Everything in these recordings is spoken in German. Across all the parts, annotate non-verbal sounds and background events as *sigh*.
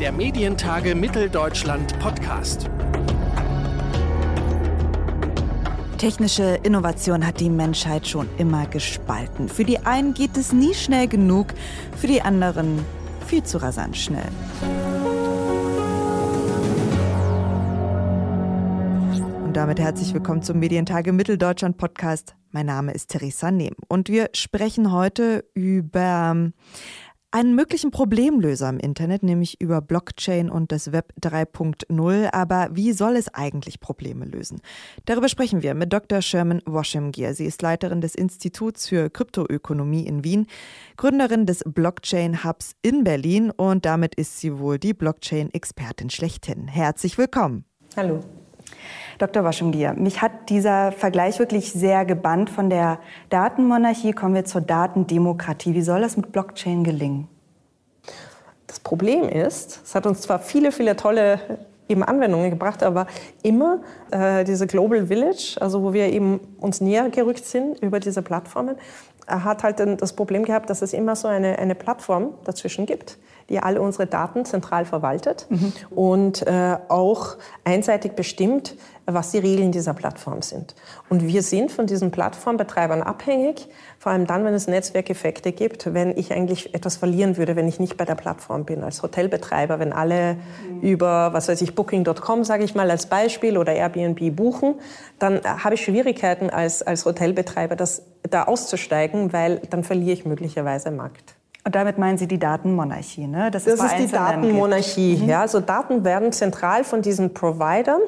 Der Medientage Mitteldeutschland Podcast. Technische Innovation hat die Menschheit schon immer gespalten. Für die einen geht es nie schnell genug, für die anderen viel zu rasant schnell. Und damit herzlich willkommen zum Medientage Mitteldeutschland Podcast. Mein Name ist Theresa Nehm und wir sprechen heute über einen möglichen Problemlöser im Internet, nämlich über Blockchain und das Web 3.0. Aber wie soll es eigentlich Probleme lösen? Darüber sprechen wir mit Dr. Sherman Washimgier. Sie ist Leiterin des Instituts für Kryptoökonomie in Wien, Gründerin des Blockchain Hubs in Berlin und damit ist sie wohl die Blockchain-Expertin schlechthin. Herzlich willkommen. Hallo. Dr. Waschengier, mich hat dieser Vergleich wirklich sehr gebannt. Von der Datenmonarchie kommen wir zur Datendemokratie. Wie soll das mit Blockchain gelingen? Das Problem ist, es hat uns zwar viele, viele tolle eben Anwendungen gebracht, aber immer äh, diese Global Village, also wo wir eben uns näher gerückt sind über diese Plattformen, hat halt das Problem gehabt, dass es immer so eine, eine Plattform dazwischen gibt, die alle unsere Daten zentral verwaltet mhm. und äh, auch einseitig bestimmt, was die Regeln dieser Plattform sind. Und wir sind von diesen Plattformbetreibern abhängig, vor allem dann, wenn es Netzwerkeffekte gibt, wenn ich eigentlich etwas verlieren würde, wenn ich nicht bei der Plattform bin. Als Hotelbetreiber, wenn alle mhm. über, was weiß ich, Booking.com, sage ich mal als Beispiel, oder Airbnb buchen, dann habe ich Schwierigkeiten als, als Hotelbetreiber, das, da auszusteigen, weil dann verliere ich möglicherweise Markt. Und damit meinen Sie die Datenmonarchie, ne? Das, das ist die Datenmonarchie. Mhm. Ja, also Daten werden zentral von diesen Providern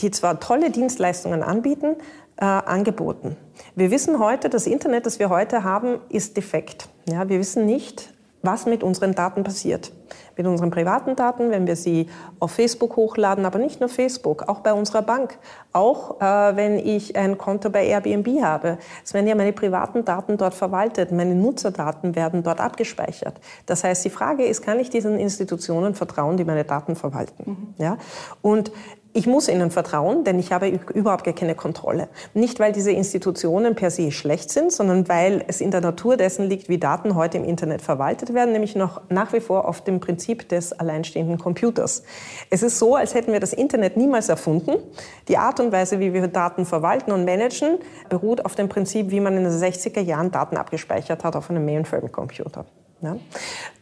die zwar tolle Dienstleistungen anbieten, äh, angeboten. Wir wissen heute, das Internet, das wir heute haben, ist defekt. Ja, wir wissen nicht, was mit unseren Daten passiert. Mit unseren privaten Daten, wenn wir sie auf Facebook hochladen, aber nicht nur Facebook, auch bei unserer Bank. Auch äh, wenn ich ein Konto bei Airbnb habe. Es werden ja meine privaten Daten dort verwaltet, meine Nutzerdaten werden dort abgespeichert. Das heißt, die Frage ist, kann ich diesen Institutionen vertrauen, die meine Daten verwalten? Mhm. Ja? Und ich muss ihnen vertrauen, denn ich habe überhaupt gar keine Kontrolle. Nicht, weil diese Institutionen per se schlecht sind, sondern weil es in der Natur dessen liegt, wie Daten heute im Internet verwaltet werden, nämlich noch nach wie vor auf dem Prinzip des alleinstehenden Computers. Es ist so, als hätten wir das Internet niemals erfunden. Die Art und Weise, wie wir Daten verwalten und managen, beruht auf dem Prinzip, wie man in den 60er Jahren Daten abgespeichert hat auf einem Mainframe-Computer. Ja?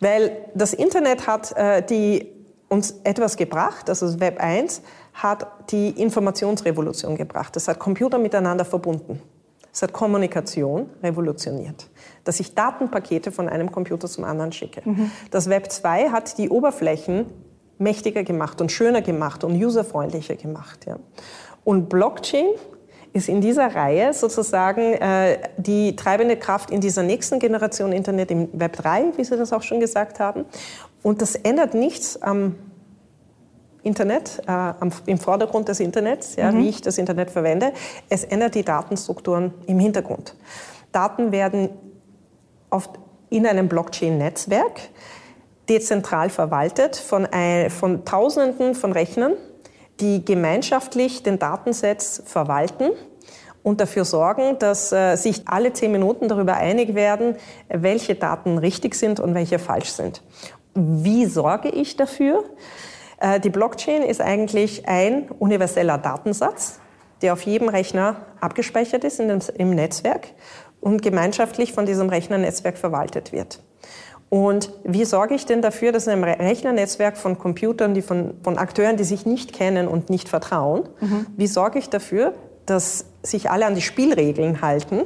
Weil das Internet hat äh, die uns etwas gebracht, also Web 1, hat die Informationsrevolution gebracht. Das hat Computer miteinander verbunden. Es hat Kommunikation revolutioniert, dass ich Datenpakete von einem Computer zum anderen schicke. Mhm. Das Web 2 hat die Oberflächen mächtiger gemacht und schöner gemacht und userfreundlicher gemacht. Ja. Und Blockchain ist in dieser Reihe sozusagen äh, die treibende Kraft in dieser nächsten Generation Internet im Web 3, wie Sie das auch schon gesagt haben. Und das ändert nichts am Internet, äh, am, im Vordergrund des Internets, ja, mhm. wie ich das Internet verwende. Es ändert die Datenstrukturen im Hintergrund. Daten werden oft in einem Blockchain-Netzwerk dezentral verwaltet von, ein, von Tausenden von Rechnern, die gemeinschaftlich den Datensatz verwalten und dafür sorgen, dass äh, sich alle zehn Minuten darüber einig werden, welche Daten richtig sind und welche falsch sind. Wie sorge ich dafür? Äh, die Blockchain ist eigentlich ein universeller Datensatz, der auf jedem Rechner abgespeichert ist dem, im Netzwerk und gemeinschaftlich von diesem Rechnernetzwerk verwaltet wird. Und wie sorge ich denn dafür, dass in einem Rechnernetzwerk von Computern, die von, von Akteuren, die sich nicht kennen und nicht vertrauen, mhm. wie sorge ich dafür, dass sich alle an die Spielregeln halten,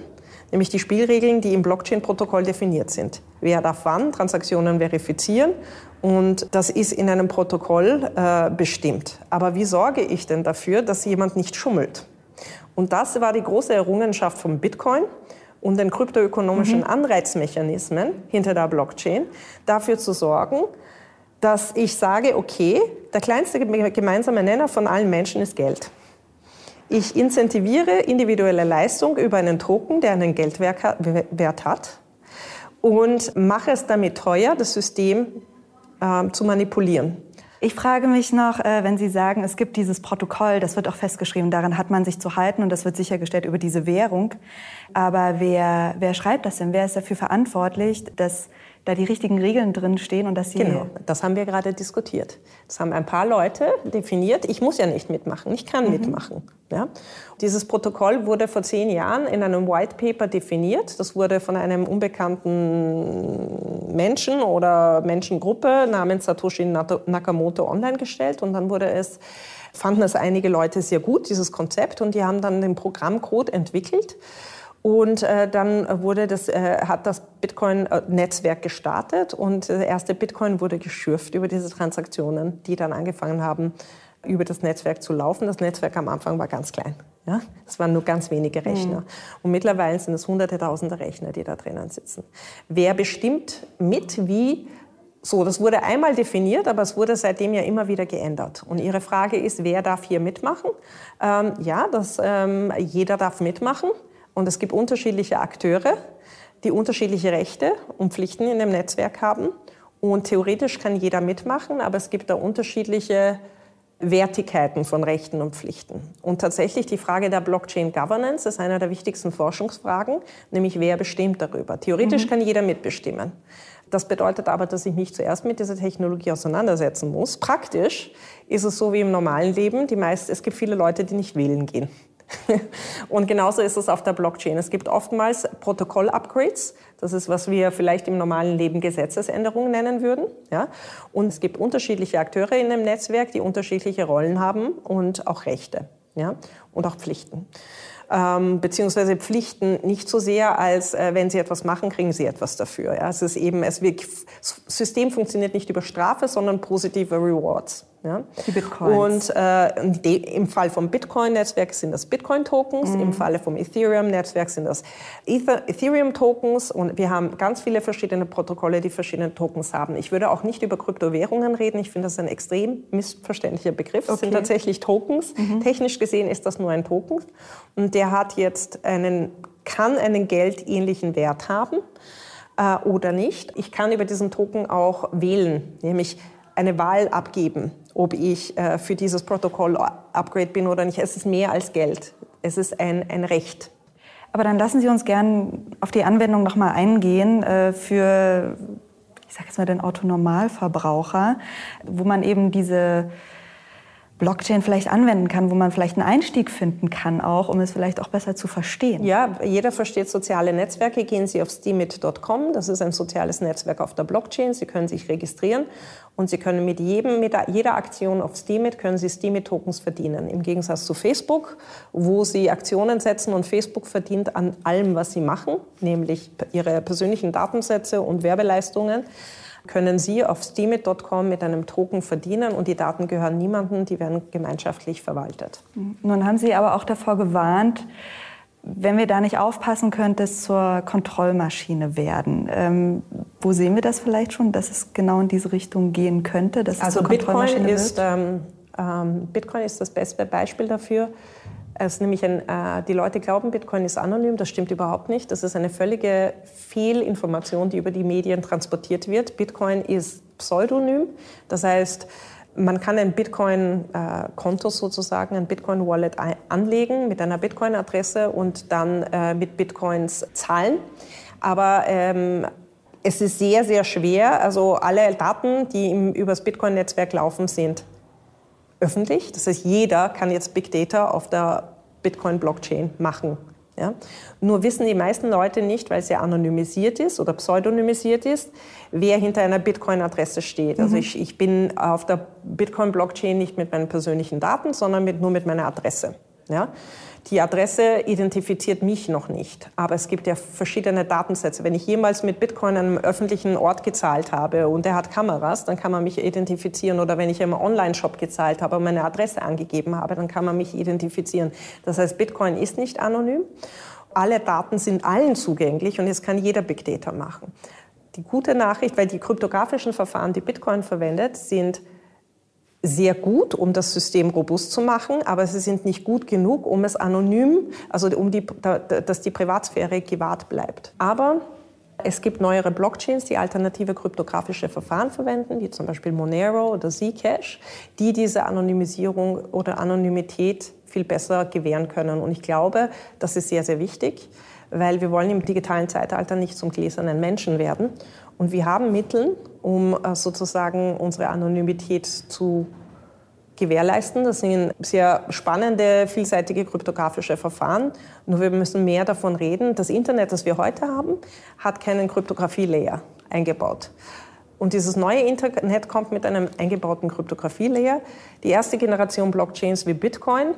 nämlich die Spielregeln, die im Blockchain-Protokoll definiert sind. Wer darf wann Transaktionen verifizieren und das ist in einem Protokoll äh, bestimmt. Aber wie sorge ich denn dafür, dass jemand nicht schummelt? Und das war die große Errungenschaft von Bitcoin und den kryptoökonomischen mhm. Anreizmechanismen hinter der Blockchain, dafür zu sorgen, dass ich sage, okay, der kleinste gemeinsame Nenner von allen Menschen ist Geld. Ich incentiviere individuelle Leistung über einen Token, der einen Geldwert hat und mache es damit teuer, das System äh, zu manipulieren. Ich frage mich noch, äh, wenn Sie sagen, es gibt dieses Protokoll, das wird auch festgeschrieben, daran hat man sich zu halten und das wird sichergestellt über diese Währung. Aber wer, wer schreibt das denn? Wer ist dafür verantwortlich, dass da die richtigen Regeln drin stehen und dass sie. Genau, das haben wir gerade diskutiert. Das haben ein paar Leute definiert. Ich muss ja nicht mitmachen, ich kann mhm. mitmachen. Ja? Dieses Protokoll wurde vor zehn Jahren in einem White Paper definiert. Das wurde von einem unbekannten Menschen oder Menschengruppe namens Satoshi Nakamoto online gestellt und dann wurde es fanden es einige Leute sehr gut, dieses Konzept, und die haben dann den Programmcode entwickelt. Und äh, dann wurde das, äh, hat das Bitcoin-Netzwerk gestartet und der erste Bitcoin wurde geschürft über diese Transaktionen, die dann angefangen haben, über das Netzwerk zu laufen. Das Netzwerk am Anfang war ganz klein. Ja? Es waren nur ganz wenige Rechner. Mhm. Und mittlerweile sind es hunderte, tausende Rechner, die da drinnen sitzen. Wer bestimmt mit, wie so, das wurde einmal definiert, aber es wurde seitdem ja immer wieder geändert. Und Ihre Frage ist, wer darf hier mitmachen? Ähm, ja, das, ähm, jeder darf mitmachen. Und es gibt unterschiedliche Akteure, die unterschiedliche Rechte und Pflichten in dem Netzwerk haben. Und theoretisch kann jeder mitmachen, aber es gibt da unterschiedliche Wertigkeiten von Rechten und Pflichten. Und tatsächlich die Frage der Blockchain Governance ist einer der wichtigsten Forschungsfragen, nämlich wer bestimmt darüber. Theoretisch mhm. kann jeder mitbestimmen. Das bedeutet aber, dass ich mich zuerst mit dieser Technologie auseinandersetzen muss. Praktisch ist es so wie im normalen Leben. Die meist, es gibt viele Leute, die nicht wählen gehen. *laughs* Und genauso ist es auf der Blockchain. Es gibt oftmals Protokoll-Upgrades. Das ist, was wir vielleicht im normalen Leben Gesetzesänderungen nennen würden. Ja? Und es gibt unterschiedliche Akteure in dem Netzwerk, die unterschiedliche Rollen haben und auch Rechte ja? und auch Pflichten ähm, beziehungsweise Pflichten nicht so sehr, als äh, wenn sie etwas machen, kriegen sie etwas dafür. Ja? Es ist eben, es wird, das System funktioniert nicht über Strafe, sondern positive Rewards. Ja? Die Bitcoins. Und äh, im Fall vom Bitcoin-Netzwerk sind das Bitcoin-Tokens, mhm. im Falle vom Ethereum-Netzwerk sind das Ethereum-Tokens und wir haben ganz viele verschiedene Protokolle, die verschiedene Tokens haben. Ich würde auch nicht über Kryptowährungen reden, ich finde das ein extrem missverständlicher Begriff. Es okay. sind tatsächlich Tokens. Mhm. Technisch gesehen ist das nur ein Token und der hat jetzt einen, kann einen geldähnlichen Wert haben äh, oder nicht. Ich kann über diesen Token auch wählen, nämlich eine Wahl abgeben, ob ich äh, für dieses Protokoll-Upgrade bin oder nicht. Es ist mehr als Geld. Es ist ein, ein Recht. Aber dann lassen Sie uns gern auf die Anwendung noch mal eingehen äh, für, ich sage jetzt mal, den Autonormalverbraucher, wo man eben diese Blockchain vielleicht anwenden kann, wo man vielleicht einen Einstieg finden kann, auch, um es vielleicht auch besser zu verstehen. Ja, jeder versteht soziale Netzwerke. Gehen Sie auf steemit.com. Das ist ein soziales Netzwerk auf der Blockchain. Sie können sich registrieren und Sie können mit, jedem, mit jeder Aktion auf Steemit können Sie Steemit-Tokens verdienen. Im Gegensatz zu Facebook, wo Sie Aktionen setzen und Facebook verdient an allem, was Sie machen, nämlich Ihre persönlichen Datensätze und Werbeleistungen können Sie auf steemit.com mit einem Token verdienen und die Daten gehören niemandem, die werden gemeinschaftlich verwaltet. Nun haben Sie aber auch davor gewarnt, wenn wir da nicht aufpassen, könnte es zur Kontrollmaschine werden. Ähm, wo sehen wir das vielleicht schon, dass es genau in diese Richtung gehen könnte? Also Bitcoin ist, ähm, ähm, Bitcoin ist das beste Beispiel dafür. Es nämlich ein, äh, die Leute glauben, Bitcoin ist anonym. Das stimmt überhaupt nicht. Das ist eine völlige Fehlinformation, die über die Medien transportiert wird. Bitcoin ist pseudonym. Das heißt, man kann ein Bitcoin-Konto sozusagen, ein Bitcoin-Wallet anlegen mit einer Bitcoin-Adresse und dann äh, mit Bitcoins zahlen. Aber ähm, es ist sehr, sehr schwer. Also alle Daten, die im, übers Bitcoin-Netzwerk laufen, sind öffentlich. Das heißt, jeder kann jetzt Big Data auf der Bitcoin-Blockchain machen. Ja? Nur wissen die meisten Leute nicht, weil es ja anonymisiert ist oder pseudonymisiert ist, wer hinter einer Bitcoin-Adresse steht. Also mhm. ich, ich bin auf der Bitcoin-Blockchain nicht mit meinen persönlichen Daten, sondern mit, nur mit meiner Adresse. Ja? Die Adresse identifiziert mich noch nicht, aber es gibt ja verschiedene Datensätze. Wenn ich jemals mit Bitcoin an einem öffentlichen Ort gezahlt habe und der hat Kameras, dann kann man mich identifizieren. Oder wenn ich im Online-Shop gezahlt habe und meine Adresse angegeben habe, dann kann man mich identifizieren. Das heißt, Bitcoin ist nicht anonym. Alle Daten sind allen zugänglich und es kann jeder Big Data machen. Die gute Nachricht, weil die kryptografischen Verfahren, die Bitcoin verwendet, sind sehr gut, um das System robust zu machen, aber sie sind nicht gut genug, um es anonym, also um die, dass die Privatsphäre gewahrt bleibt. Aber es gibt neuere Blockchains, die alternative kryptografische Verfahren verwenden, wie zum Beispiel Monero oder Zcash, die diese Anonymisierung oder Anonymität viel besser gewähren können. Und ich glaube, das ist sehr, sehr wichtig, weil wir wollen im digitalen Zeitalter nicht zum gläsernen Menschen werden. Und wir haben Mittel, um äh, sozusagen unsere Anonymität zu gewährleisten. Das sind sehr spannende, vielseitige kryptografische Verfahren. Nur wir müssen mehr davon reden. Das Internet, das wir heute haben, hat keinen Kryptographie-Layer eingebaut. Und dieses neue Internet kommt mit einem eingebauten Kryptographie-Layer. Die erste Generation Blockchains wie Bitcoin,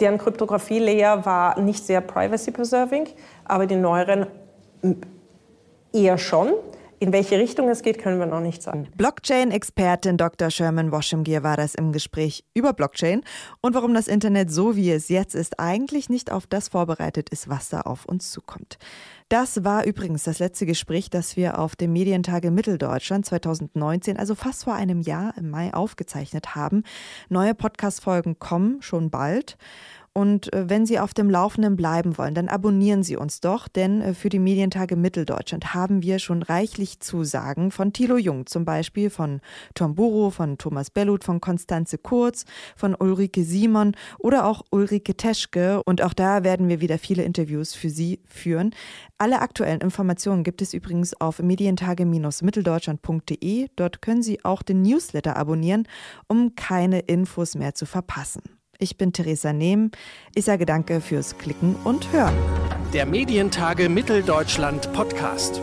deren Kryptographie-Layer war nicht sehr privacy-preserving, aber die neueren eher schon. In welche Richtung es geht, können wir noch nicht sagen. Blockchain-Expertin Dr. Sherman Washimgir war das im Gespräch über Blockchain und warum das Internet so wie es jetzt ist eigentlich nicht auf das vorbereitet ist, was da auf uns zukommt. Das war übrigens das letzte Gespräch, das wir auf dem Medientage Mitteldeutschland 2019, also fast vor einem Jahr im Mai aufgezeichnet haben. Neue Podcast-Folgen kommen schon bald. Und äh, wenn Sie auf dem Laufenden bleiben wollen, dann abonnieren Sie uns doch, denn äh, für die Medientage Mitteldeutschland haben wir schon reichlich Zusagen von Thilo Jung, zum Beispiel von Tom Buro, von Thomas Bellut, von Konstanze Kurz, von Ulrike Simon oder auch Ulrike Teschke. Und auch da werden wir wieder viele Interviews für Sie führen. Alle aktuellen Informationen gibt es übrigens auf medientage-mitteldeutschland.de. Dort können Sie auch den Newsletter abonnieren, um keine Infos mehr zu verpassen. Ich bin Theresa Nehm. Ich sage danke fürs Klicken und Hören. Der Medientage Mitteldeutschland Podcast.